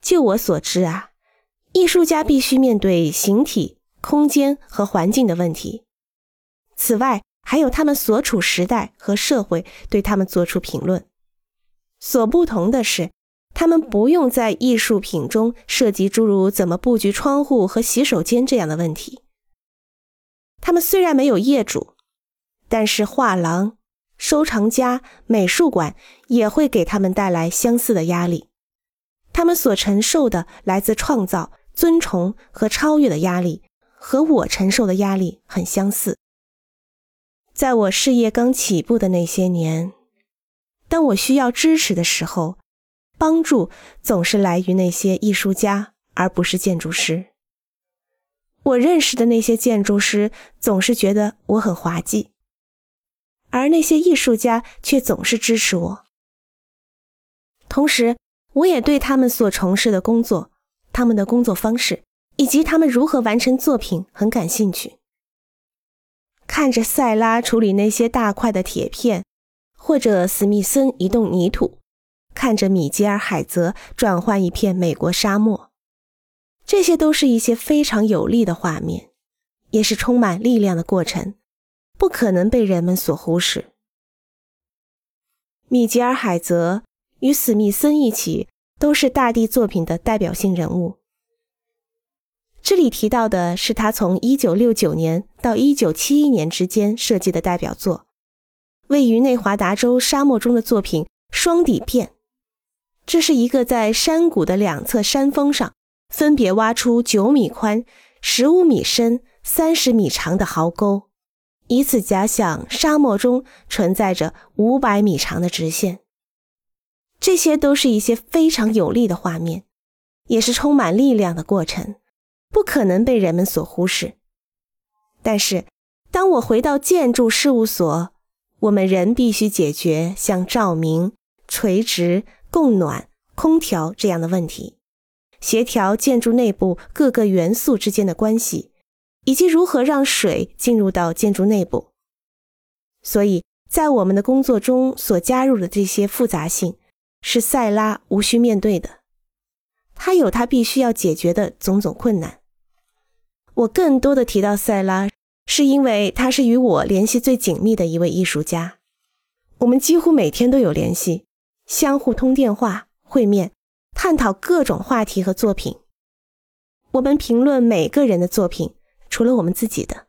就我所知啊，艺术家必须面对形体、空间和环境的问题。此外，还有他们所处时代和社会对他们做出评论。所不同的是，他们不用在艺术品中涉及诸如怎么布局窗户和洗手间这样的问题。他们虽然没有业主，但是画廊、收藏家、美术馆也会给他们带来相似的压力。他们所承受的来自创造、尊崇和超越的压力，和我承受的压力很相似。在我事业刚起步的那些年，当我需要支持的时候，帮助总是来于那些艺术家，而不是建筑师。我认识的那些建筑师总是觉得我很滑稽，而那些艺术家却总是支持我。同时，我也对他们所从事的工作、他们的工作方式以及他们如何完成作品很感兴趣。看着塞拉处理那些大块的铁片，或者史密森移动泥土，看着米吉尔海泽转换一片美国沙漠，这些都是一些非常有力的画面，也是充满力量的过程，不可能被人们所忽视。米吉尔海泽与史密森一起都是大地作品的代表性人物。这里提到的是他从1969年到1971年之间设计的代表作，位于内华达州沙漠中的作品《双底片》。这是一个在山谷的两侧山峰上分别挖出9米宽、15米深、30米长的壕沟，以此假想沙漠中存在着500米长的直线。这些都是一些非常有力的画面，也是充满力量的过程。不可能被人们所忽视。但是，当我回到建筑事务所，我们仍必须解决像照明、垂直、供暖、空调这样的问题，协调建筑内部各个元素之间的关系，以及如何让水进入到建筑内部。所以在我们的工作中所加入的这些复杂性，是塞拉无需面对的。他有他必须要解决的种种困难。我更多的提到塞拉，是因为他是与我联系最紧密的一位艺术家。我们几乎每天都有联系，相互通电话、会面，探讨各种话题和作品。我们评论每个人的作品，除了我们自己的。